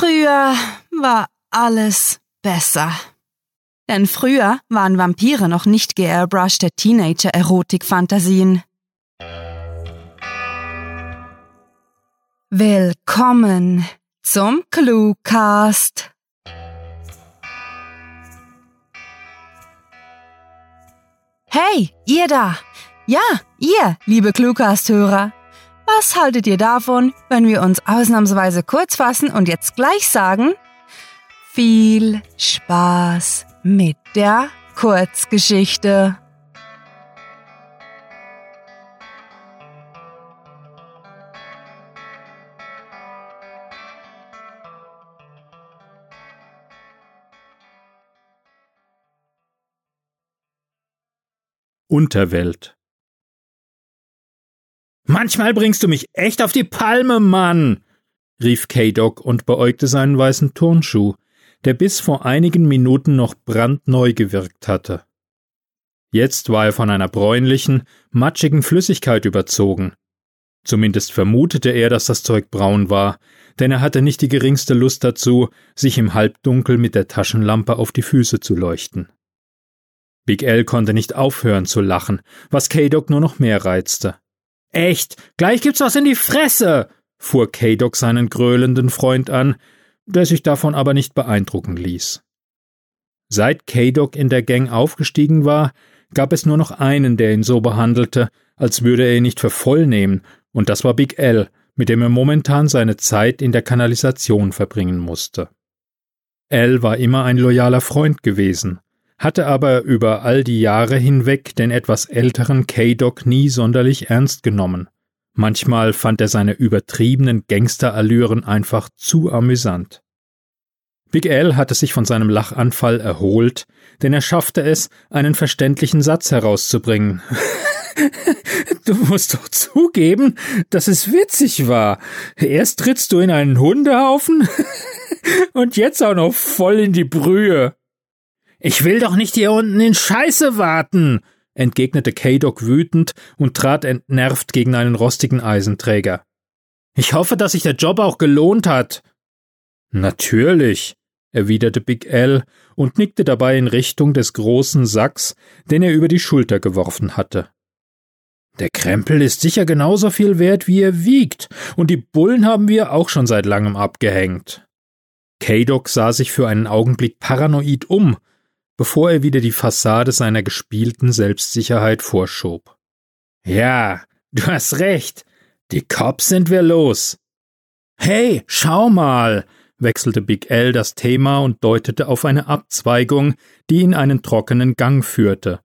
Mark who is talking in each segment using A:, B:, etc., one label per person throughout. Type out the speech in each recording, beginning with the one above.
A: Früher war alles besser. Denn früher waren Vampire noch nicht geairbrushte Teenager-Erotik-Fantasien. Willkommen zum Cluecast. Hey, ihr da! Ja, ihr, liebe Cluecast-Hörer! Was haltet ihr davon, wenn wir uns ausnahmsweise kurz fassen und jetzt gleich sagen? Viel Spaß mit der Kurzgeschichte.
B: Unterwelt Manchmal bringst du mich echt auf die Palme, Mann! rief K-Dog und beäugte seinen weißen Turnschuh, der bis vor einigen Minuten noch brandneu gewirkt hatte. Jetzt war er von einer bräunlichen, matschigen Flüssigkeit überzogen. Zumindest vermutete er, dass das Zeug braun war, denn er hatte nicht die geringste Lust dazu, sich im Halbdunkel mit der Taschenlampe auf die Füße zu leuchten. Big L konnte nicht aufhören zu lachen, was K-Dog nur noch mehr reizte. Echt, gleich gibt's was in die Fresse, fuhr K-Dog seinen gröhlenden Freund an, der sich davon aber nicht beeindrucken ließ. Seit K-Dog in der Gang aufgestiegen war, gab es nur noch einen, der ihn so behandelte, als würde er ihn nicht für voll nehmen, und das war Big L, mit dem er momentan seine Zeit in der Kanalisation verbringen musste. L war immer ein loyaler Freund gewesen, hatte aber über all die Jahre hinweg den etwas älteren K-Dog nie sonderlich ernst genommen. Manchmal fand er seine übertriebenen Gangsterallüren einfach zu amüsant. Big L hatte sich von seinem Lachanfall erholt, denn er schaffte es, einen verständlichen Satz herauszubringen. du musst doch zugeben, dass es witzig war. Erst trittst du in einen Hundehaufen und jetzt auch noch voll in die Brühe. Ich will doch nicht hier unten in Scheiße warten, entgegnete K-Dog wütend und trat entnervt gegen einen rostigen Eisenträger. Ich hoffe, dass sich der Job auch gelohnt hat. Natürlich, erwiderte Big L und nickte dabei in Richtung des großen Sacks, den er über die Schulter geworfen hatte. Der Krempel ist sicher genauso viel wert, wie er wiegt, und die Bullen haben wir auch schon seit langem abgehängt. K-Dog sah sich für einen Augenblick paranoid um, bevor er wieder die Fassade seiner gespielten Selbstsicherheit vorschob. Ja, du hast recht. Die Cops sind wir los. Hey, schau mal, wechselte Big L das Thema und deutete auf eine Abzweigung, die in einen trockenen Gang führte.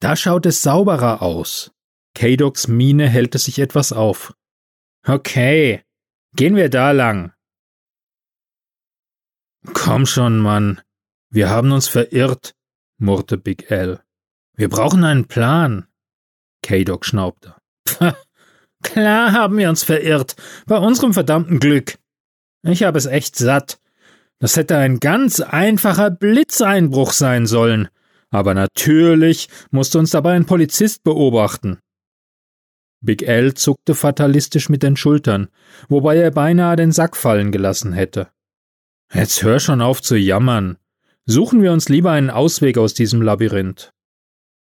B: Da schaut es sauberer aus. Kadoks Miene hellte sich etwas auf. Okay, gehen wir da lang. Komm schon, Mann, wir haben uns verirrt, murrte Big L. Wir brauchen einen Plan. K-Dog schnaubte. Klar haben wir uns verirrt, bei unserem verdammten Glück. Ich habe es echt satt. Das hätte ein ganz einfacher Blitzeinbruch sein sollen. Aber natürlich musste uns dabei ein Polizist beobachten. Big L zuckte fatalistisch mit den Schultern, wobei er beinahe den Sack fallen gelassen hätte. Jetzt hör schon auf zu jammern. Suchen wir uns lieber einen Ausweg aus diesem Labyrinth.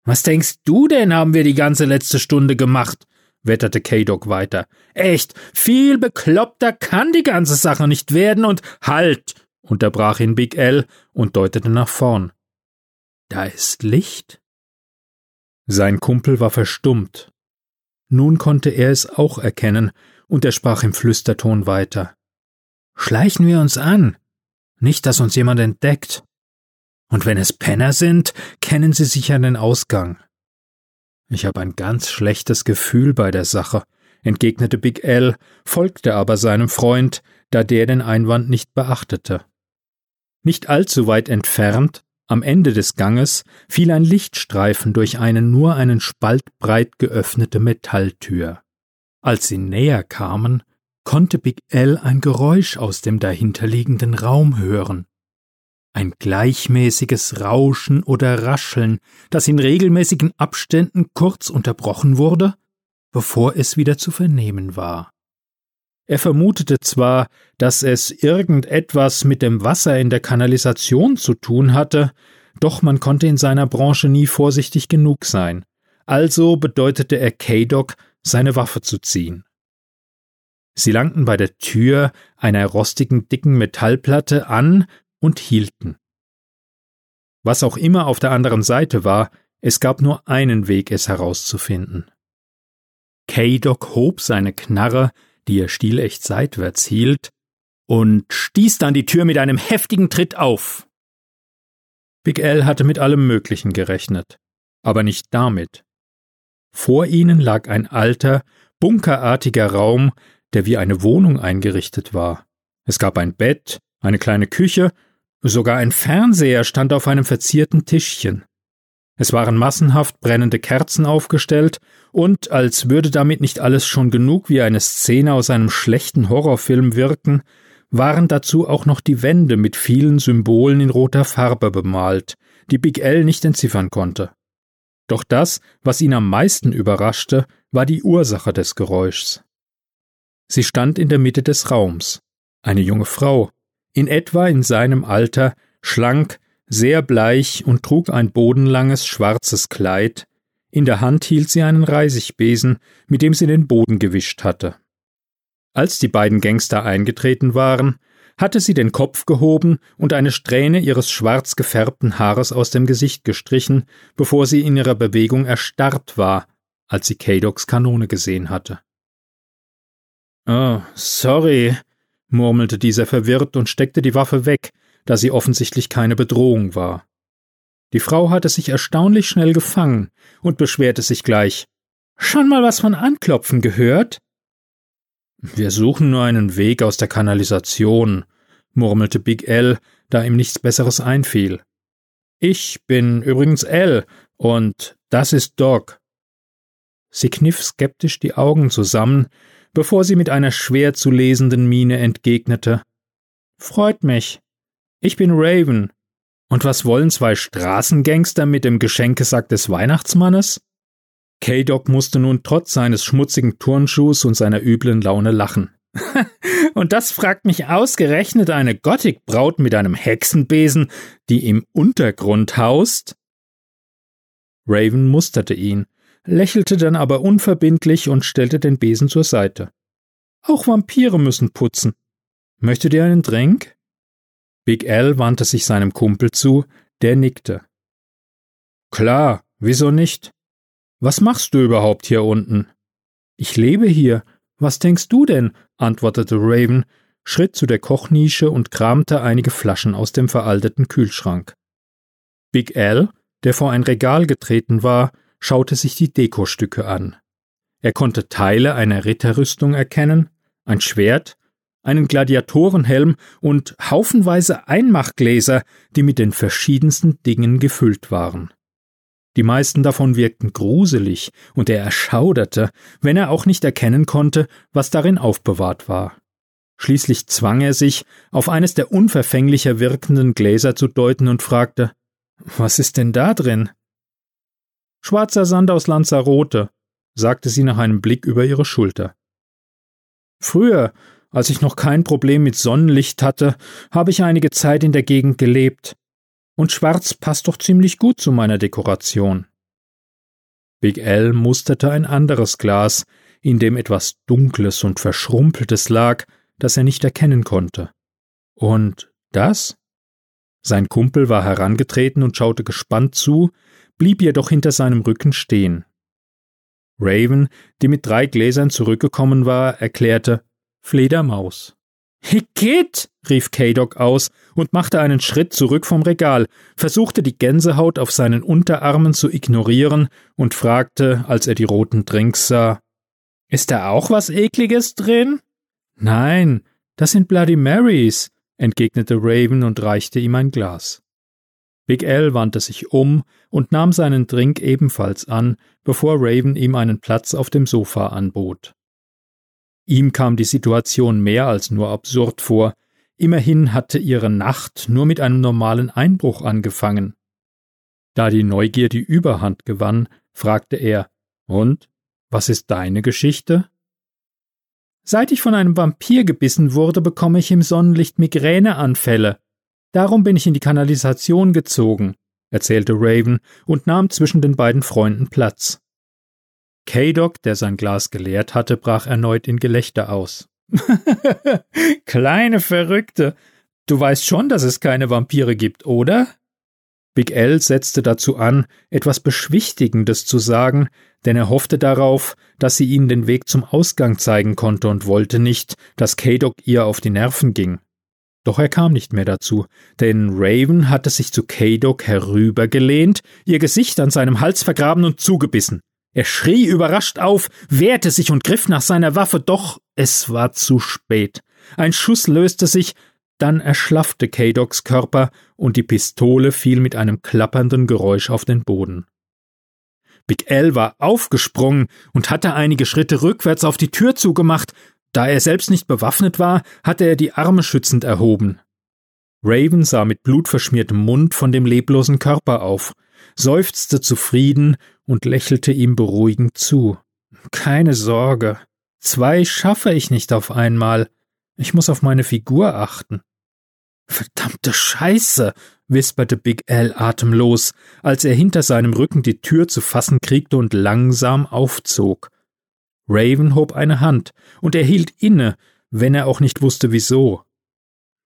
B: Was denkst du denn, haben wir die ganze letzte Stunde gemacht? wetterte K-Dog weiter. Echt, viel bekloppter kann die ganze Sache nicht werden und halt! unterbrach ihn Big L und deutete nach vorn. Da ist Licht? Sein Kumpel war verstummt. Nun konnte er es auch erkennen, und er sprach im Flüsterton weiter. Schleichen wir uns an. Nicht, dass uns jemand entdeckt. Und wenn es Penner sind, kennen sie sicher den Ausgang. Ich habe ein ganz schlechtes Gefühl bei der Sache, entgegnete Big L, folgte aber seinem Freund, da der den Einwand nicht beachtete. Nicht allzu weit entfernt, am Ende des Ganges, fiel ein Lichtstreifen durch eine nur einen Spalt breit geöffnete Metalltür. Als sie näher kamen, konnte Big L ein Geräusch aus dem dahinterliegenden Raum hören ein gleichmäßiges Rauschen oder Rascheln, das in regelmäßigen Abständen kurz unterbrochen wurde, bevor es wieder zu vernehmen war. Er vermutete zwar, dass es irgendetwas mit dem Wasser in der Kanalisation zu tun hatte, doch man konnte in seiner Branche nie vorsichtig genug sein. Also bedeutete er K-Doc, seine Waffe zu ziehen. Sie langten bei der Tür einer rostigen dicken Metallplatte an und hielten. Was auch immer auf der anderen Seite war, es gab nur einen Weg, es herauszufinden. K-Doc hob seine Knarre die er stilecht seitwärts hielt, und stieß dann die Tür mit einem heftigen Tritt auf. Big L hatte mit allem Möglichen gerechnet, aber nicht damit. Vor ihnen lag ein alter, bunkerartiger Raum, der wie eine Wohnung eingerichtet war. Es gab ein Bett, eine kleine Küche, sogar ein Fernseher stand auf einem verzierten Tischchen. Es waren massenhaft brennende Kerzen aufgestellt, und als würde damit nicht alles schon genug wie eine Szene aus einem schlechten Horrorfilm wirken, waren dazu auch noch die Wände mit vielen Symbolen in roter Farbe bemalt, die Big L nicht entziffern konnte. Doch das, was ihn am meisten überraschte, war die Ursache des Geräuschs. Sie stand in der Mitte des Raums, eine junge Frau, in etwa in seinem Alter, schlank, sehr bleich und trug ein bodenlanges schwarzes Kleid, in der Hand hielt sie einen Reisigbesen, mit dem sie den Boden gewischt hatte. Als die beiden Gangster eingetreten waren, hatte sie den Kopf gehoben und eine Strähne ihres schwarz gefärbten Haares aus dem Gesicht gestrichen, bevor sie in ihrer Bewegung erstarrt war, als sie Kadoks Kanone gesehen hatte. Oh, sorry, murmelte dieser verwirrt und steckte die Waffe weg, da sie offensichtlich keine Bedrohung war. Die Frau hatte sich erstaunlich schnell gefangen und beschwerte sich gleich. Schon mal was von Anklopfen gehört? Wir suchen nur einen Weg aus der Kanalisation, murmelte Big L, da ihm nichts Besseres einfiel. Ich bin übrigens L und das ist Doc. Sie kniff skeptisch die Augen zusammen, bevor sie mit einer schwer zu lesenden Miene entgegnete. Freut mich. Ich bin Raven. Und was wollen zwei Straßengangster mit dem Geschenkesack des Weihnachtsmannes? K-Doc musste nun trotz seines schmutzigen Turnschuhs und seiner üblen Laune lachen. und das fragt mich ausgerechnet eine Gothic-Braut mit einem Hexenbesen, die im Untergrund haust? Raven musterte ihn, lächelte dann aber unverbindlich und stellte den Besen zur Seite. Auch Vampire müssen putzen. Möchtet ihr einen Drink? Big Al wandte sich seinem Kumpel zu, der nickte. Klar, wieso nicht? Was machst du überhaupt hier unten? Ich lebe hier. Was denkst du denn? antwortete Raven, schritt zu der Kochnische und kramte einige Flaschen aus dem veralteten Kühlschrank. Big Al, der vor ein Regal getreten war, schaute sich die Dekostücke an. Er konnte Teile einer Ritterrüstung erkennen, ein Schwert, einen Gladiatorenhelm und haufenweise Einmachgläser, die mit den verschiedensten Dingen gefüllt waren. Die meisten davon wirkten gruselig, und er erschauderte, wenn er auch nicht erkennen konnte, was darin aufbewahrt war. Schließlich zwang er sich, auf eines der unverfänglicher wirkenden Gläser zu deuten und fragte Was ist denn da drin? Schwarzer Sand aus Lanzarote, sagte sie nach einem Blick über ihre Schulter. Früher, als ich noch kein Problem mit Sonnenlicht hatte, habe ich einige Zeit in der Gegend gelebt. Und schwarz passt doch ziemlich gut zu meiner Dekoration. Big L musterte ein anderes Glas, in dem etwas Dunkles und Verschrumpeltes lag, das er nicht erkennen konnte. Und das? Sein Kumpel war herangetreten und schaute gespannt zu, blieb jedoch hinter seinem Rücken stehen. Raven, die mit drei Gläsern zurückgekommen war, erklärte Fledermaus. Hickit! rief K-Doc aus und machte einen Schritt zurück vom Regal, versuchte die Gänsehaut auf seinen Unterarmen zu ignorieren und fragte, als er die roten Drinks sah: Ist da auch was Ekliges drin? Nein, das sind Bloody Marys, entgegnete Raven und reichte ihm ein Glas. Big L wandte sich um und nahm seinen Drink ebenfalls an, bevor Raven ihm einen Platz auf dem Sofa anbot. Ihm kam die Situation mehr als nur absurd vor, immerhin hatte ihre Nacht nur mit einem normalen Einbruch angefangen. Da die Neugier die Überhand gewann, fragte er Und, was ist deine Geschichte? Seit ich von einem Vampir gebissen wurde, bekomme ich im Sonnenlicht Migräneanfälle. Darum bin ich in die Kanalisation gezogen, erzählte Raven und nahm zwischen den beiden Freunden Platz. K-Doc, der sein Glas geleert hatte, brach erneut in Gelächter aus. Kleine Verrückte. Du weißt schon, dass es keine Vampire gibt, oder? Big L setzte dazu an, etwas Beschwichtigendes zu sagen, denn er hoffte darauf, dass sie ihnen den Weg zum Ausgang zeigen konnte und wollte nicht, dass K-Doc ihr auf die Nerven ging. Doch er kam nicht mehr dazu, denn Raven hatte sich zu K-Doc herübergelehnt, ihr Gesicht an seinem Hals vergraben und zugebissen. Er schrie überrascht auf, wehrte sich und griff nach seiner Waffe, doch es war zu spät. Ein Schuss löste sich, dann erschlaffte K-Docs Körper und die Pistole fiel mit einem klappernden Geräusch auf den Boden. Big L war aufgesprungen und hatte einige Schritte rückwärts auf die Tür zugemacht. Da er selbst nicht bewaffnet war, hatte er die Arme schützend erhoben. Raven sah mit blutverschmiertem Mund von dem leblosen Körper auf, seufzte zufrieden und lächelte ihm beruhigend zu. Keine Sorge. Zwei schaffe ich nicht auf einmal. Ich muss auf meine Figur achten. Verdammte Scheiße, wisperte Big L atemlos, als er hinter seinem Rücken die Tür zu fassen kriegte und langsam aufzog. Raven hob eine Hand, und er hielt inne, wenn er auch nicht wusste wieso.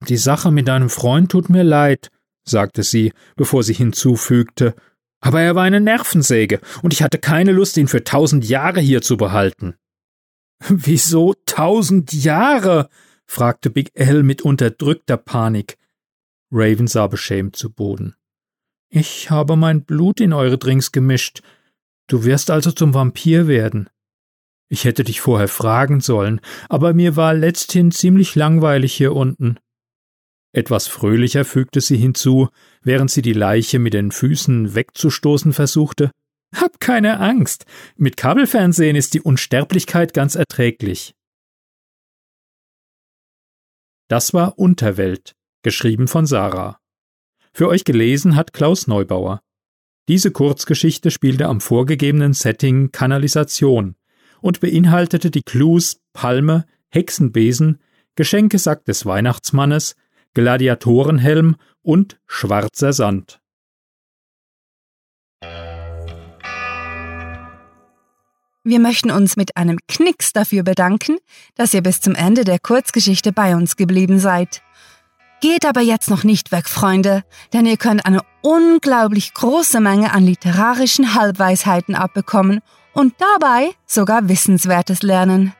B: Die Sache mit deinem Freund tut mir leid, sagte sie, bevor sie hinzufügte, aber er war eine Nervensäge, und ich hatte keine Lust, ihn für tausend Jahre hier zu behalten. Wieso tausend Jahre? fragte Big L mit unterdrückter Panik. Raven sah beschämt zu Boden. Ich habe mein Blut in eure Drinks gemischt. Du wirst also zum Vampir werden. Ich hätte dich vorher fragen sollen, aber mir war letzthin ziemlich langweilig hier unten. Etwas fröhlicher fügte sie hinzu, während sie die Leiche mit den Füßen wegzustoßen versuchte. Hab keine Angst. Mit Kabelfernsehen ist die Unsterblichkeit ganz erträglich. Das war Unterwelt, geschrieben von Sarah. Für euch gelesen hat Klaus Neubauer. Diese Kurzgeschichte spielte am vorgegebenen Setting Kanalisation und beinhaltete die Clues Palme, Hexenbesen, Geschenkesack des Weihnachtsmannes, Gladiatorenhelm und schwarzer Sand.
A: Wir möchten uns mit einem Knicks dafür bedanken, dass ihr bis zum Ende der Kurzgeschichte bei uns geblieben seid. Geht aber jetzt noch nicht weg, Freunde, denn ihr könnt eine unglaublich große Menge an literarischen Halbweisheiten abbekommen und dabei sogar Wissenswertes lernen.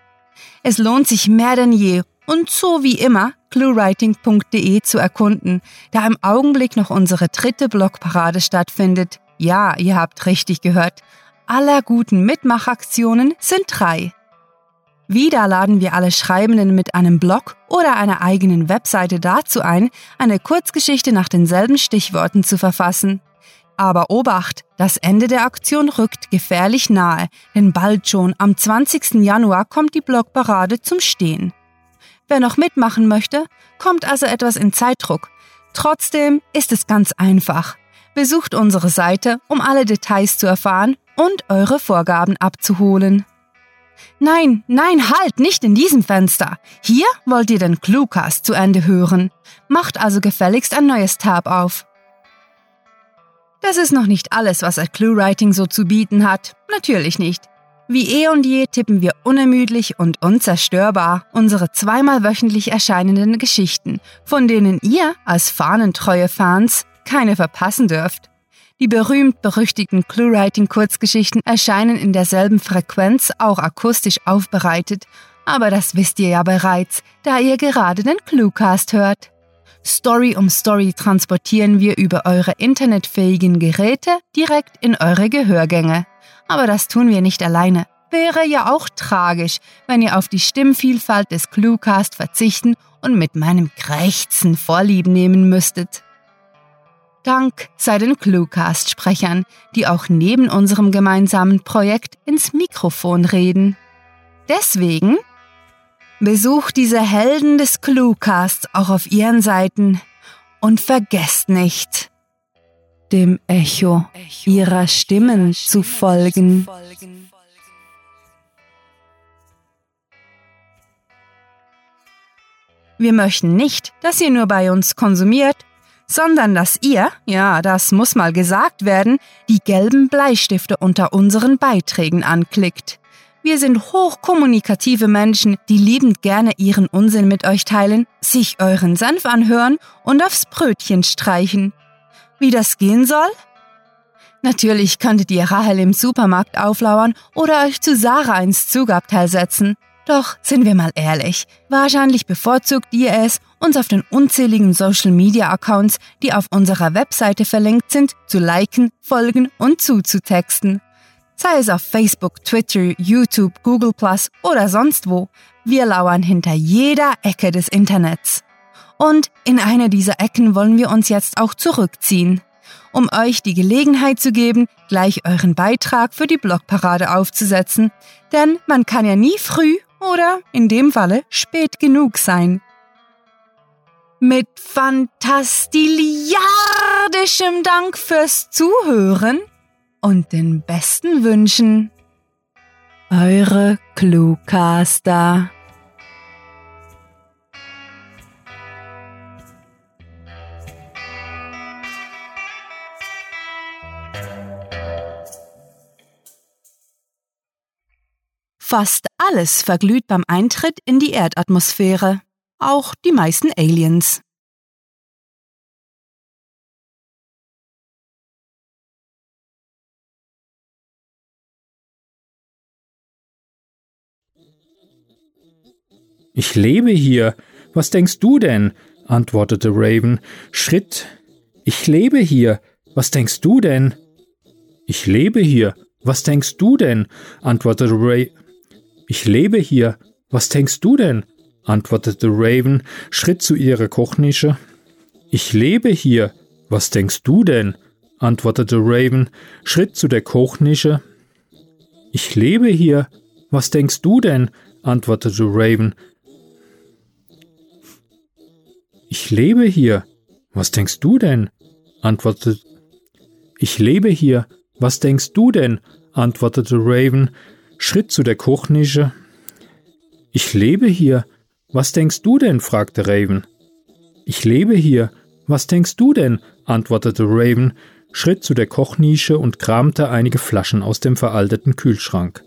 A: Es lohnt sich mehr denn je und so wie immer cluewriting.de zu erkunden, da im Augenblick noch unsere dritte Blogparade stattfindet. Ja, ihr habt richtig gehört aller guten Mitmachaktionen sind drei. Wieder laden wir alle Schreibenden mit einem Blog oder einer eigenen Webseite dazu ein, eine Kurzgeschichte nach denselben Stichworten zu verfassen. Aber Obacht, das Ende der Aktion rückt gefährlich nahe, denn bald schon am 20. Januar kommt die Blogparade zum Stehen. Wer noch mitmachen möchte, kommt also etwas in Zeitdruck. Trotzdem ist es ganz einfach. Besucht unsere Seite, um alle Details zu erfahren und eure Vorgaben abzuholen. Nein, nein, halt, nicht in diesem Fenster. Hier wollt ihr den Cluecast zu Ende hören. Macht also gefälligst ein neues Tab auf. Das ist noch nicht alles, was ein ClueWriting so zu bieten hat. Natürlich nicht. Wie eh und je tippen wir unermüdlich und unzerstörbar unsere zweimal wöchentlich erscheinenden Geschichten, von denen ihr als fahnentreue Fans keine verpassen dürft. Die berühmt-berüchtigten Clue-Writing-Kurzgeschichten erscheinen in derselben Frequenz auch akustisch aufbereitet, aber das wisst ihr ja bereits, da ihr gerade den Cluecast hört. Story um Story transportieren wir über eure internetfähigen Geräte direkt in eure Gehörgänge. Aber das tun wir nicht alleine. Wäre ja auch tragisch, wenn ihr auf die Stimmvielfalt des Cluecast verzichten und mit meinem Krächzen Vorlieb nehmen müsstet. Dank sei den Cluecast-Sprechern, die auch neben unserem gemeinsamen Projekt ins Mikrofon reden. Deswegen besucht diese Helden des Cluecasts auch auf ihren Seiten und vergesst nicht, dem Echo ihrer Stimmen zu folgen. Wir möchten nicht, dass ihr nur bei uns konsumiert, sondern dass ihr, ja, das muss mal gesagt werden, die gelben Bleistifte unter unseren Beiträgen anklickt. Wir sind hochkommunikative Menschen, die liebend gerne ihren Unsinn mit euch teilen, sich euren Senf anhören und aufs Brötchen streichen. Wie das gehen soll? Natürlich könntet ihr Rahel im Supermarkt auflauern oder euch zu Sarah ins Zugabteil setzen. Doch sind wir mal ehrlich, wahrscheinlich bevorzugt ihr es, uns auf den unzähligen Social-Media-Accounts, die auf unserer Webseite verlinkt sind, zu liken, folgen und zuzutexten. Sei es auf Facebook, Twitter, YouTube, Google Plus oder sonst wo. Wir lauern hinter jeder Ecke des Internets. Und in eine dieser Ecken wollen wir uns jetzt auch zurückziehen um euch die Gelegenheit zu geben, gleich euren Beitrag für die Blogparade aufzusetzen, denn man kann ja nie früh oder in dem Falle spät genug sein. Mit fantastiliardischem Dank fürs Zuhören und den besten Wünschen. Eure Cluecaster. Fast alles verglüht beim Eintritt in die Erdatmosphäre, auch die meisten Aliens.
B: Ich lebe hier. Was denkst du denn? antwortete Raven. Schritt. Ich lebe hier. Was denkst du denn? Ich lebe hier. Was denkst du denn? antwortete Ray. Ich lebe hier. Was denkst du denn? antwortete Raven, schritt zu ihrer Kochnische. Ich lebe hier. Was denkst du denn? antwortete Raven, schritt zu der Kochnische. Ich lebe hier. Was denkst du denn? antwortete Raven. Ich lebe hier. Was denkst du denn? antwortete Ich lebe hier. Was denkst du denn? antwortete Raven, schritt zu der Kochnische. Ich lebe hier. Was denkst du denn? fragte Raven. Ich lebe hier. Was denkst du denn? antwortete Raven, schritt zu der Kochnische und kramte einige Flaschen aus dem veralteten Kühlschrank.